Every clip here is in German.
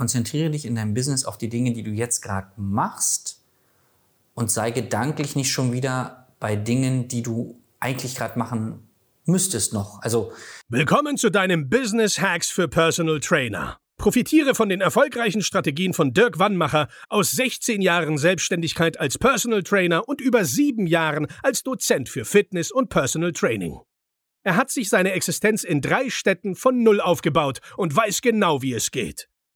konzentriere dich in deinem Business auf die Dinge, die du jetzt gerade machst und sei gedanklich nicht schon wieder bei Dingen, die du eigentlich gerade machen müsstest noch. Also Willkommen zu deinem Business Hacks für Personal Trainer. Profitiere von den erfolgreichen Strategien von Dirk Wannmacher aus 16 Jahren Selbstständigkeit als Personal Trainer und über sieben Jahren als Dozent für Fitness und Personal Training. Er hat sich seine Existenz in drei Städten von Null aufgebaut und weiß genau, wie es geht.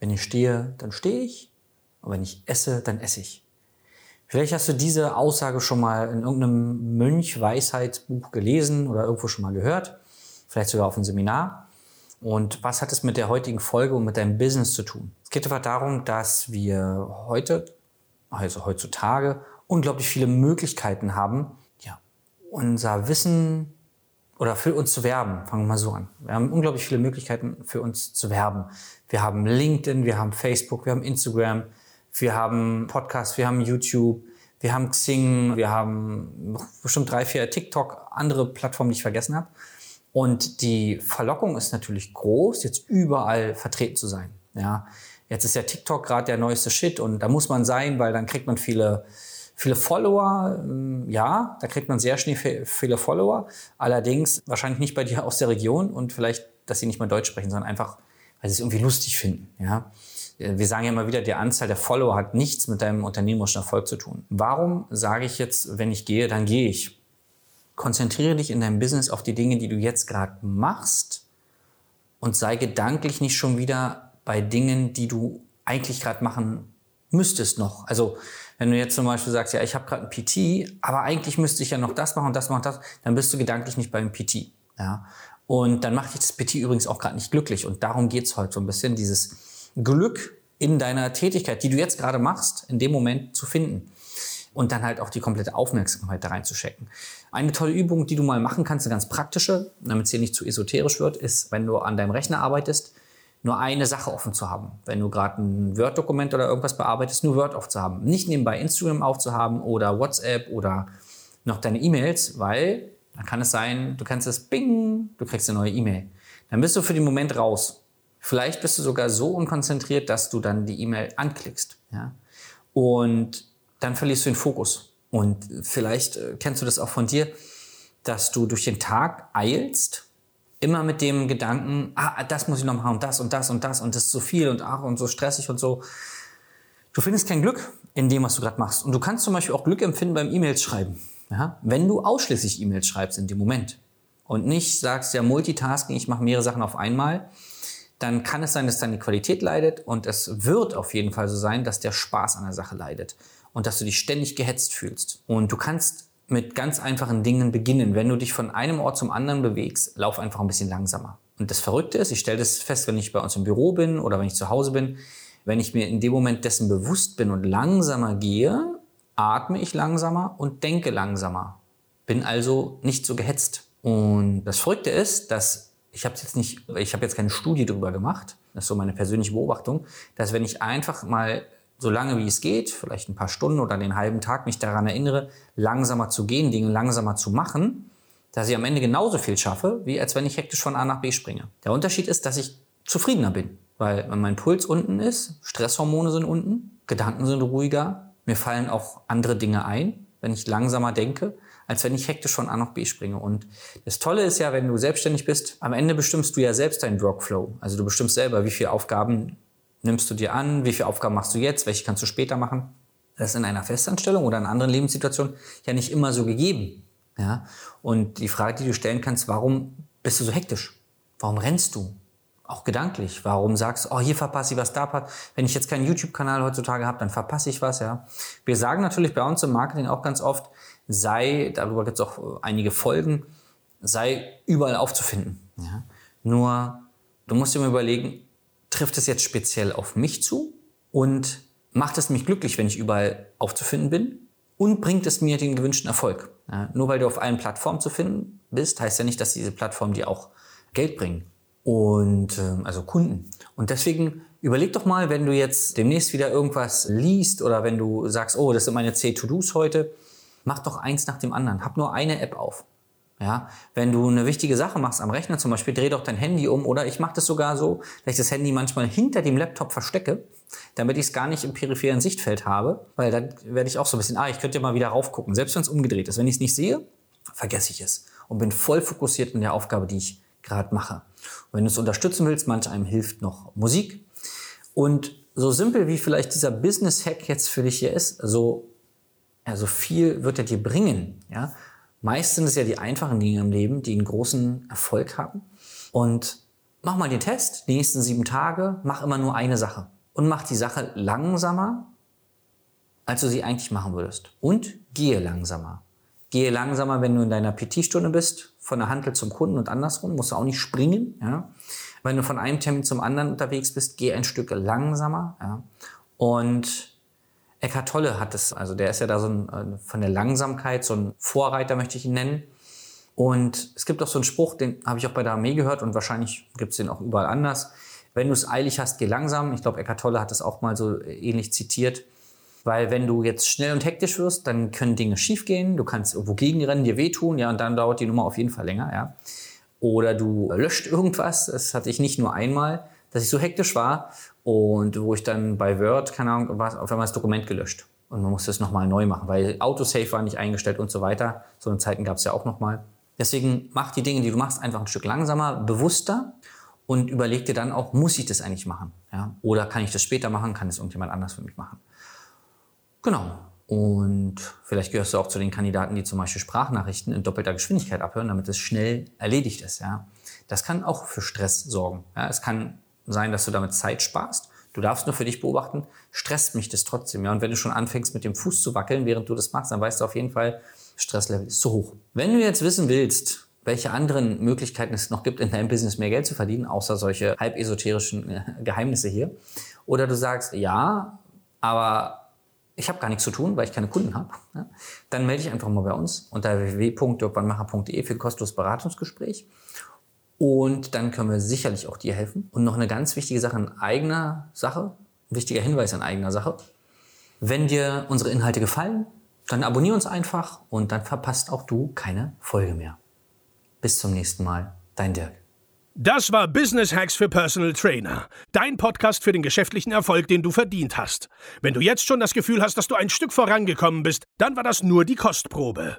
Wenn ich stehe, dann stehe ich. Und wenn ich esse, dann esse ich. Vielleicht hast du diese Aussage schon mal in irgendeinem Mönch-Weisheitsbuch gelesen oder irgendwo schon mal gehört. Vielleicht sogar auf einem Seminar. Und was hat es mit der heutigen Folge und mit deinem Business zu tun? Es geht einfach darum, dass wir heute, also heutzutage, unglaublich viele Möglichkeiten haben, ja, unser Wissen oder für uns zu werben. Fangen wir mal so an. Wir haben unglaublich viele Möglichkeiten für uns zu werben. Wir haben LinkedIn, wir haben Facebook, wir haben Instagram, wir haben Podcasts, wir haben YouTube, wir haben Xing, wir haben bestimmt drei, vier TikTok, andere Plattformen, die ich vergessen habe. Und die Verlockung ist natürlich groß, jetzt überall vertreten zu sein. Ja, jetzt ist ja TikTok gerade der neueste Shit und da muss man sein, weil dann kriegt man viele Viele Follower, ähm, ja, da kriegt man sehr schnell viele Follower. Allerdings wahrscheinlich nicht bei dir aus der Region und vielleicht, dass sie nicht mal Deutsch sprechen, sondern einfach, weil sie es irgendwie lustig finden. Ja. Wir sagen ja immer wieder, die Anzahl der Follower hat nichts mit deinem unternehmerischen Erfolg zu tun. Warum sage ich jetzt, wenn ich gehe, dann gehe ich? Konzentriere dich in deinem Business auf die Dinge, die du jetzt gerade machst und sei gedanklich nicht schon wieder bei Dingen, die du eigentlich gerade machen müsstest noch. Also wenn du jetzt zum Beispiel sagst, ja, ich habe gerade ein PT, aber eigentlich müsste ich ja noch das machen und das machen das, dann bist du gedanklich nicht beim PT. Ja? Und dann macht dich das PT übrigens auch gerade nicht glücklich. Und darum geht's heute so ein bisschen, dieses Glück in deiner Tätigkeit, die du jetzt gerade machst, in dem Moment zu finden. Und dann halt auch die komplette Aufmerksamkeit da reinzuschecken. Eine tolle Übung, die du mal machen kannst, eine ganz praktische, damit es hier nicht zu esoterisch wird, ist, wenn du an deinem Rechner arbeitest, nur eine Sache offen zu haben. Wenn du gerade ein Word-Dokument oder irgendwas bearbeitest, nur Word aufzuhaben. Nicht nebenbei Instagram aufzuhaben oder WhatsApp oder noch deine E-Mails, weil dann kann es sein, du kannst es bing, du kriegst eine neue E-Mail. Dann bist du für den Moment raus. Vielleicht bist du sogar so unkonzentriert, dass du dann die E-Mail anklickst. Ja? Und dann verlierst du den Fokus. Und vielleicht äh, kennst du das auch von dir, dass du durch den Tag eilst immer mit dem Gedanken, ah, das muss ich noch machen und das und das und das und das ist so viel und ach und so stressig und so. Du findest kein Glück in dem, was du gerade machst. Und du kannst zum Beispiel auch Glück empfinden beim E-Mails schreiben. Ja? Wenn du ausschließlich E-Mails schreibst in dem Moment und nicht sagst, ja, Multitasking, ich mache mehrere Sachen auf einmal, dann kann es sein, dass deine Qualität leidet und es wird auf jeden Fall so sein, dass der Spaß an der Sache leidet und dass du dich ständig gehetzt fühlst. Und du kannst mit ganz einfachen Dingen beginnen. Wenn du dich von einem Ort zum anderen bewegst, lauf einfach ein bisschen langsamer. Und das Verrückte ist, ich stelle das fest, wenn ich bei uns im Büro bin oder wenn ich zu Hause bin, wenn ich mir in dem Moment dessen bewusst bin und langsamer gehe, atme ich langsamer und denke langsamer. Bin also nicht so gehetzt. Und das Verrückte ist, dass ich habe jetzt nicht, ich habe jetzt keine Studie darüber gemacht, das ist so meine persönliche Beobachtung, dass wenn ich einfach mal so lange wie es geht, vielleicht ein paar Stunden oder den halben Tag mich daran erinnere, langsamer zu gehen, Dinge langsamer zu machen, dass ich am Ende genauso viel schaffe, wie als wenn ich hektisch von A nach B springe. Der Unterschied ist, dass ich zufriedener bin, weil mein Puls unten ist, Stresshormone sind unten, Gedanken sind ruhiger, mir fallen auch andere Dinge ein, wenn ich langsamer denke, als wenn ich hektisch von A nach B springe. Und das Tolle ist ja, wenn du selbstständig bist, am Ende bestimmst du ja selbst deinen Workflow. Also du bestimmst selber, wie viele Aufgaben nimmst du dir an? Wie viele Aufgaben machst du jetzt? Welche kannst du später machen? Das ist in einer Festanstellung oder in anderen Lebenssituationen ja nicht immer so gegeben. Ja? Und die Frage, die du stellen kannst, warum bist du so hektisch? Warum rennst du? Auch gedanklich. Warum sagst du, oh, hier verpasse ich was, da passt. Wenn ich jetzt keinen YouTube-Kanal heutzutage habe, dann verpasse ich was, ja. Wir sagen natürlich bei uns im Marketing auch ganz oft, sei, darüber gibt es auch einige Folgen, sei überall aufzufinden. Ja? Nur, du musst dir mal überlegen, trifft es jetzt speziell auf mich zu und macht es mich glücklich, wenn ich überall aufzufinden bin und bringt es mir den gewünschten Erfolg. Ja, nur weil du auf allen Plattformen zu finden bist, heißt ja nicht, dass diese Plattformen dir auch Geld bringen und äh, also Kunden. Und deswegen überleg doch mal, wenn du jetzt demnächst wieder irgendwas liest oder wenn du sagst, oh, das sind meine 10 To-Dos heute, mach doch eins nach dem anderen. Hab nur eine App auf. Ja, wenn du eine wichtige Sache machst am Rechner zum Beispiel, dreh doch dein Handy um oder ich mache das sogar so, dass ich das Handy manchmal hinter dem Laptop verstecke, damit ich es gar nicht im peripheren Sichtfeld habe, weil dann werde ich auch so ein bisschen, ah, ich könnte ja mal wieder raufgucken, selbst wenn es umgedreht ist. Wenn ich es nicht sehe, vergesse ich es und bin voll fokussiert in der Aufgabe, die ich gerade mache. Und wenn du es unterstützen willst, manch einem hilft noch Musik. Und so simpel wie vielleicht dieser Business-Hack jetzt für dich hier ist, so, ja, so viel wird er dir bringen, ja, Meist sind es ja die einfachen Dinge im Leben, die einen großen Erfolg haben. Und mach mal den Test, die nächsten sieben Tage, mach immer nur eine Sache. Und mach die Sache langsamer, als du sie eigentlich machen würdest. Und gehe langsamer. Gehe langsamer, wenn du in deiner PT-Stunde bist, von der Handel zum Kunden und andersrum, musst du auch nicht springen. Ja? Wenn du von einem Termin zum anderen unterwegs bist, geh ein Stück langsamer. Ja? Und Eckhart Tolle hat es, also der ist ja da so ein, äh, von der Langsamkeit so ein Vorreiter, möchte ich ihn nennen. Und es gibt auch so einen Spruch, den habe ich auch bei der Armee gehört und wahrscheinlich gibt es den auch überall anders. Wenn du es eilig hast, geh langsam. Ich glaube, Eckhart Tolle hat es auch mal so ähnlich zitiert. Weil wenn du jetzt schnell und hektisch wirst, dann können Dinge schiefgehen. Du kannst irgendwo gegenrennen, dir wehtun, ja, und dann dauert die Nummer auf jeden Fall länger, ja. Oder du löscht irgendwas. Das hatte ich nicht nur einmal, dass ich so hektisch war und wo ich dann bei Word, keine Ahnung, was, auf einmal das Dokument gelöscht. Und man musste es nochmal neu machen, weil Autosave war nicht eingestellt und so weiter. So eine Zeiten gab es ja auch nochmal. Deswegen mach die Dinge, die du machst, einfach ein Stück langsamer, bewusster und überleg dir dann auch, muss ich das eigentlich machen? Ja? Oder kann ich das später machen? Kann es irgendjemand anders für mich machen? Genau. Und vielleicht gehörst du auch zu den Kandidaten, die zum Beispiel Sprachnachrichten in doppelter Geschwindigkeit abhören, damit es schnell erledigt ist. Ja? Das kann auch für Stress sorgen. Ja? Es kann sein, dass du damit Zeit sparst. Du darfst nur für dich beobachten, stresst mich das trotzdem. Ja? Und wenn du schon anfängst, mit dem Fuß zu wackeln, während du das machst, dann weißt du auf jeden Fall, Stresslevel ist zu hoch. Wenn du jetzt wissen willst, welche anderen Möglichkeiten es noch gibt, in deinem Business mehr Geld zu verdienen, außer solche halb esoterischen äh, Geheimnisse hier, oder du sagst, ja, aber ich habe gar nichts zu tun, weil ich keine Kunden habe, ja, dann melde dich einfach mal bei uns unter www.dirkwannmacher.de für ein kostenloses Beratungsgespräch. Und dann können wir sicherlich auch dir helfen. Und noch eine ganz wichtige Sache in eigener Sache, ein wichtiger Hinweis in eigener Sache. Wenn dir unsere Inhalte gefallen, dann abonniere uns einfach und dann verpasst auch du keine Folge mehr. Bis zum nächsten Mal, dein Dirk. Das war Business Hacks für Personal Trainer. Dein Podcast für den geschäftlichen Erfolg, den du verdient hast. Wenn du jetzt schon das Gefühl hast, dass du ein Stück vorangekommen bist, dann war das nur die Kostprobe.